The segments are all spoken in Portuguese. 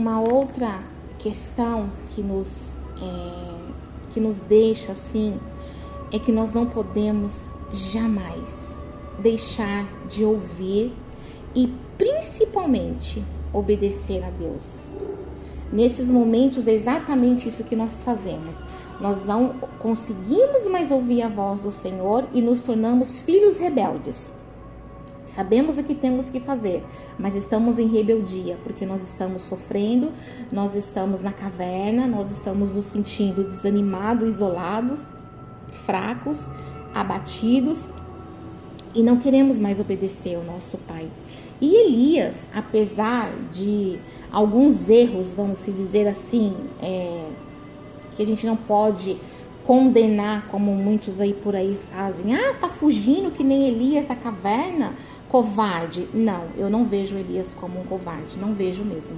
uma outra questão que nos, é, que nos deixa assim é que nós não podemos jamais deixar de ouvir e principalmente obedecer a Deus. Nesses momentos é exatamente isso que nós fazemos. Nós não conseguimos mais ouvir a voz do Senhor e nos tornamos filhos rebeldes. Sabemos o que temos que fazer, mas estamos em rebeldia, porque nós estamos sofrendo, nós estamos na caverna, nós estamos nos sentindo desanimados, isolados, fracos, abatidos e não queremos mais obedecer ao nosso Pai. E Elias, apesar de alguns erros, vamos se dizer assim, é, que a gente não pode condenar, como muitos aí por aí fazem. Ah, tá fugindo que nem Elias da caverna, covarde. Não, eu não vejo Elias como um covarde, não vejo mesmo.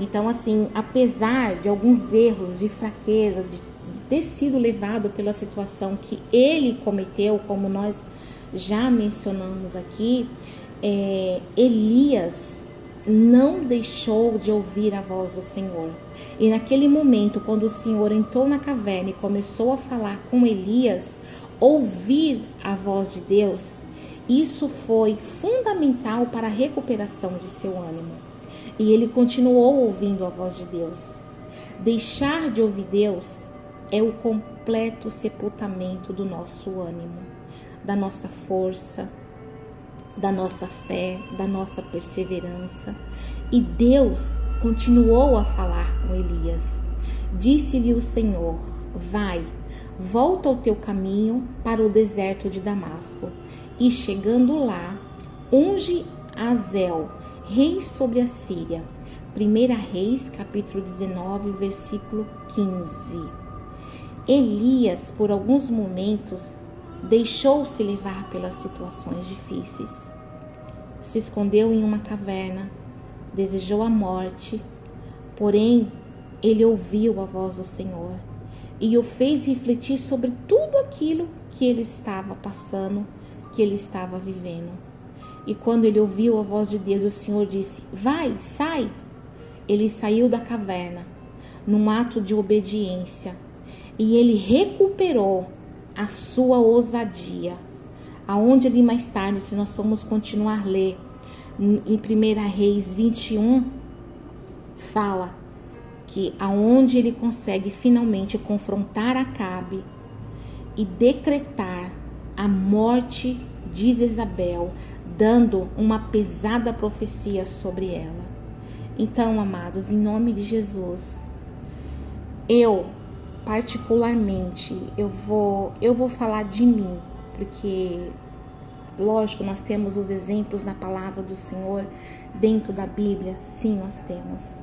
Então, assim, apesar de alguns erros, de fraqueza, de, de ter sido levado pela situação que ele cometeu, como nós já mencionamos aqui, é, Elias não deixou de ouvir a voz do Senhor. E naquele momento, quando o Senhor entrou na caverna e começou a falar com Elias, ouvir a voz de Deus, isso foi fundamental para a recuperação de seu ânimo. E ele continuou ouvindo a voz de Deus. Deixar de ouvir Deus é o completo sepultamento do nosso ânimo, da nossa força, da nossa fé, da nossa perseverança. E Deus continuou a falar com Elias. Disse-lhe o Senhor: Vai, volta ao teu caminho para o deserto de Damasco. E chegando lá, unge Azel, rei sobre a Síria. 1 Reis, capítulo 19, versículo 15. Elias, por alguns momentos, deixou-se levar pelas situações difíceis. Se escondeu em uma caverna, desejou a morte, porém ele ouviu a voz do Senhor e o fez refletir sobre tudo aquilo que ele estava passando, que ele estava vivendo. E quando ele ouviu a voz de Deus, o Senhor disse: Vai, sai. Ele saiu da caverna, num ato de obediência, e ele recuperou a sua ousadia. Aonde ali mais tarde, se nós formos continuar a ler, em 1 Reis 21, fala que aonde ele consegue finalmente confrontar Acabe e decretar a morte de Isabel, dando uma pesada profecia sobre ela. Então, amados, em nome de Jesus, eu particularmente, eu vou, eu vou falar de mim, porque lógico, nós temos os exemplos na palavra do Senhor dentro da Bíblia, sim, nós temos.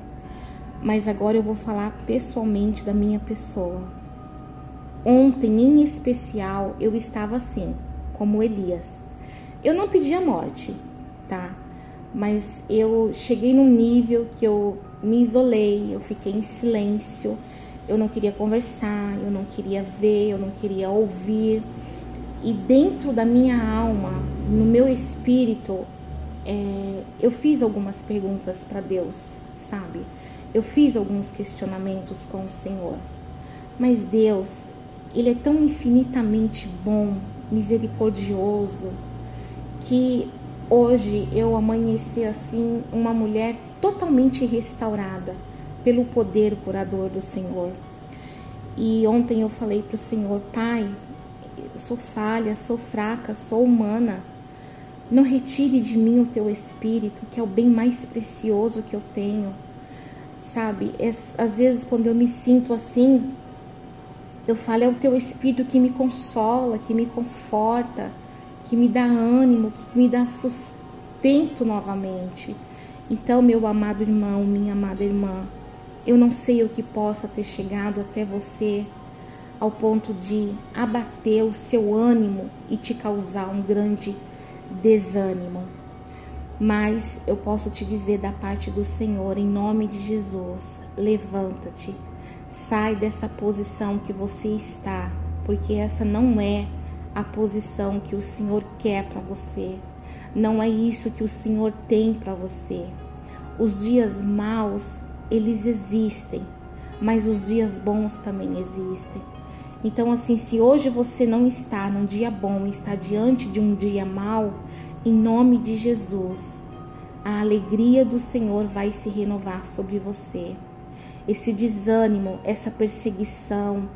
Mas agora eu vou falar pessoalmente da minha pessoa. Ontem, em especial, eu estava assim, como Elias. Eu não pedi a morte, tá? Mas eu cheguei num nível que eu me isolei, eu fiquei em silêncio eu não queria conversar, eu não queria ver, eu não queria ouvir. E dentro da minha alma, no meu espírito, é, eu fiz algumas perguntas para Deus, sabe? Eu fiz alguns questionamentos com o Senhor. Mas Deus, Ele é tão infinitamente bom, misericordioso, que hoje eu amanheci assim, uma mulher totalmente restaurada pelo poder curador do Senhor. E ontem eu falei para o Senhor, Pai, eu sou falha, sou fraca, sou humana. Não retire de mim o teu espírito, que é o bem mais precioso que eu tenho. Sabe, é, às vezes quando eu me sinto assim, eu falo, é o teu espírito que me consola, que me conforta, que me dá ânimo, que me dá sustento novamente. Então, meu amado irmão, minha amada irmã, eu não sei o que possa ter chegado até você ao ponto de abater o seu ânimo e te causar um grande desânimo. Mas eu posso te dizer da parte do Senhor, em nome de Jesus, levanta-te, sai dessa posição que você está, porque essa não é a posição que o Senhor quer para você. Não é isso que o Senhor tem para você. Os dias maus eles existem, mas os dias bons também existem. Então, assim, se hoje você não está num dia bom, está diante de um dia mau, em nome de Jesus, a alegria do Senhor vai se renovar sobre você. Esse desânimo, essa perseguição,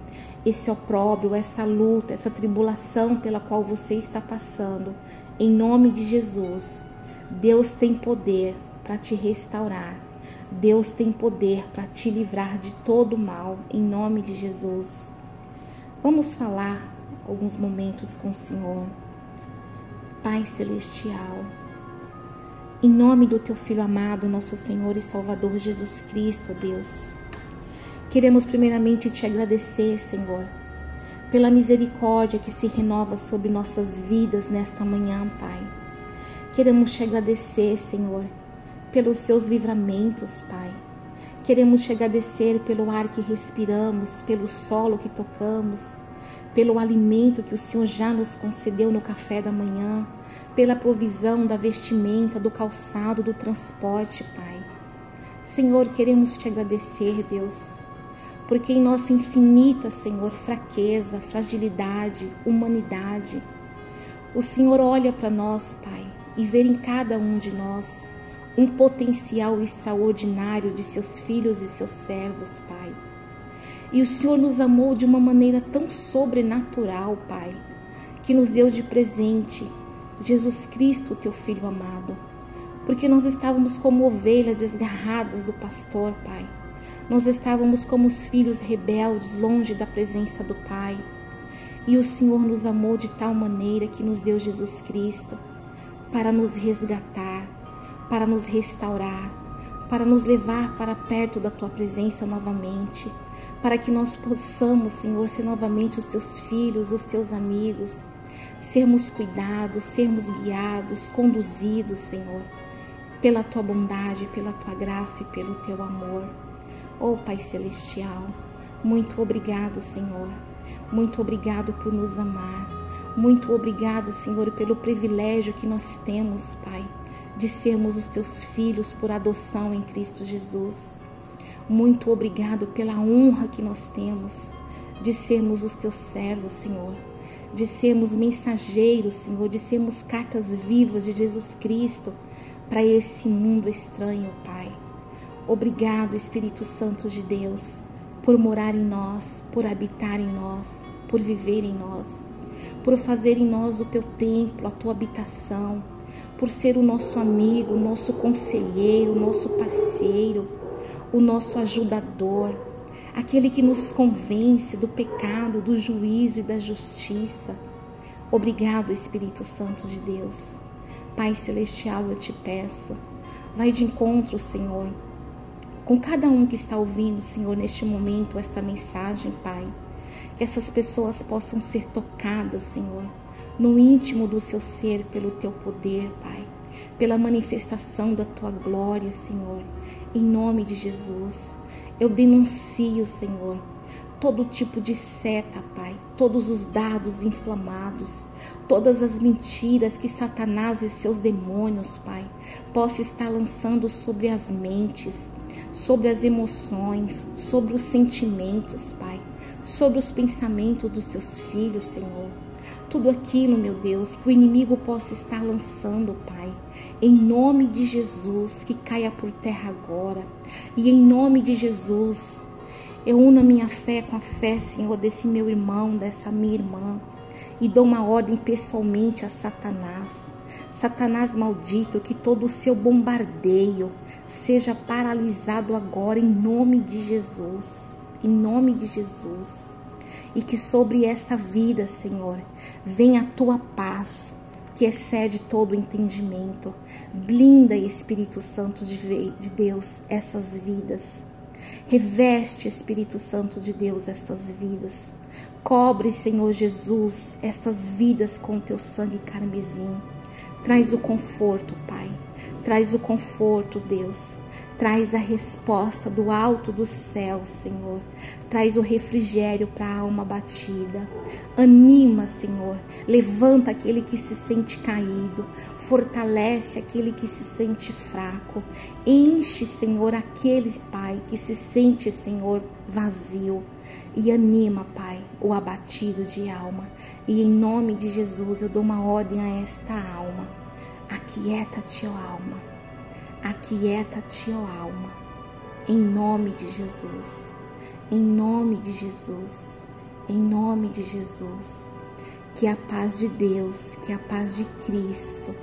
esse opróbrio, essa luta, essa tribulação pela qual você está passando, em nome de Jesus, Deus tem poder para te restaurar. Deus tem poder para te livrar de todo mal, em nome de Jesus. Vamos falar alguns momentos com o Senhor. Pai Celestial, em nome do Teu Filho amado, nosso Senhor e Salvador Jesus Cristo, Deus, queremos primeiramente te agradecer, Senhor, pela misericórdia que se renova sobre nossas vidas nesta manhã, Pai. Queremos te agradecer, Senhor, pelos Teus livramentos, Pai Queremos te agradecer pelo ar que respiramos, pelo solo que tocamos, pelo alimento que o Senhor já nos concedeu no café da manhã, pela provisão da vestimenta, do calçado, do transporte, Pai. Senhor, queremos te agradecer, Deus, porque em nossa infinita, Senhor, fraqueza, fragilidade, humanidade, o Senhor olha para nós, Pai, e vê em cada um de nós um potencial extraordinário de seus filhos e seus servos, Pai. E o Senhor nos amou de uma maneira tão sobrenatural, Pai, que nos deu de presente Jesus Cristo, teu filho amado. Porque nós estávamos como ovelhas desgarradas do pastor, Pai. Nós estávamos como os filhos rebeldes, longe da presença do Pai. E o Senhor nos amou de tal maneira que nos deu Jesus Cristo para nos resgatar, para nos restaurar, para nos levar para perto da tua presença novamente, para que nós possamos, Senhor, ser novamente os teus filhos, os teus amigos, sermos cuidados, sermos guiados, conduzidos, Senhor, pela tua bondade, pela tua graça e pelo teu amor. Oh Pai Celestial, muito obrigado, Senhor. Muito obrigado por nos amar. Muito obrigado, Senhor, pelo privilégio que nós temos, Pai, de sermos os teus filhos por adoção em Cristo Jesus. Muito obrigado pela honra que nós temos de sermos os teus servos, Senhor, de sermos mensageiros, Senhor, de sermos cartas vivas de Jesus Cristo para esse mundo estranho, Pai. Obrigado, Espírito Santo de Deus, por morar em nós, por habitar em nós, por viver em nós, por fazer em nós o teu templo, a tua habitação por ser o nosso amigo, o nosso conselheiro, o nosso parceiro, o nosso ajudador, aquele que nos convence do pecado, do juízo e da justiça. Obrigado, Espírito Santo de Deus. Pai Celestial, eu te peço, vai de encontro, Senhor, com cada um que está ouvindo, Senhor, neste momento, esta mensagem, Pai. Que essas pessoas possam ser tocadas, Senhor no íntimo do seu ser pelo teu poder, Pai, pela manifestação da tua glória, Senhor. Em nome de Jesus, eu denuncio, Senhor, todo tipo de seta, Pai, todos os dados inflamados, todas as mentiras que Satanás e seus demônios, Pai, possa estar lançando sobre as mentes, sobre as emoções, sobre os sentimentos, Pai, sobre os pensamentos dos teus filhos, Senhor tudo aquilo, meu Deus, que o inimigo possa estar lançando, Pai. Em nome de Jesus, que caia por terra agora. E em nome de Jesus, eu uno a minha fé com a fé, Senhor, desse meu irmão, dessa minha irmã. E dou uma ordem pessoalmente a Satanás. Satanás maldito, que todo o seu bombardeio seja paralisado agora em nome de Jesus. Em nome de Jesus e que sobre esta vida, Senhor, venha a tua paz, que excede todo o entendimento. Blinda, Espírito Santo de Deus, essas vidas. Reveste, Espírito Santo de Deus, estas vidas. Cobre, Senhor Jesus, estas vidas com teu sangue carmesim. Traz o conforto, Pai. Traz o conforto, Deus. Traz a resposta do alto do céu, Senhor. Traz o refrigério para a alma batida. Anima, Senhor. Levanta aquele que se sente caído. Fortalece aquele que se sente fraco. Enche, Senhor, aquele, Pai, que se sente, Senhor, vazio. E anima, Pai, o abatido de alma. E em nome de Jesus eu dou uma ordem a esta alma. Aquieta-te, ó alma Aquieta-te, ó alma, em nome de Jesus, em nome de Jesus, em nome de Jesus. Que a paz de Deus, que a paz de Cristo,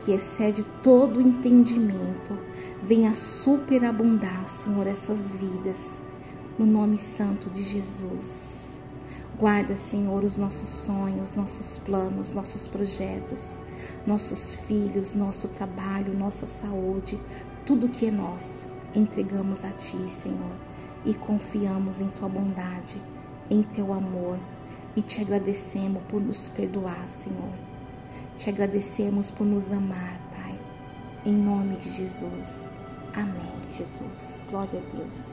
que excede todo entendimento, venha superabundar, Senhor, essas vidas, no nome santo de Jesus. Guarda, Senhor, os nossos sonhos, nossos planos, nossos projetos nossos filhos, nosso trabalho, nossa saúde, tudo que é nosso, entregamos a Ti, Senhor, e confiamos em Tua bondade, em Teu amor, e te agradecemos por nos perdoar, Senhor. Te agradecemos por nos amar, Pai, em nome de Jesus. Amém, Jesus. Glória a Deus.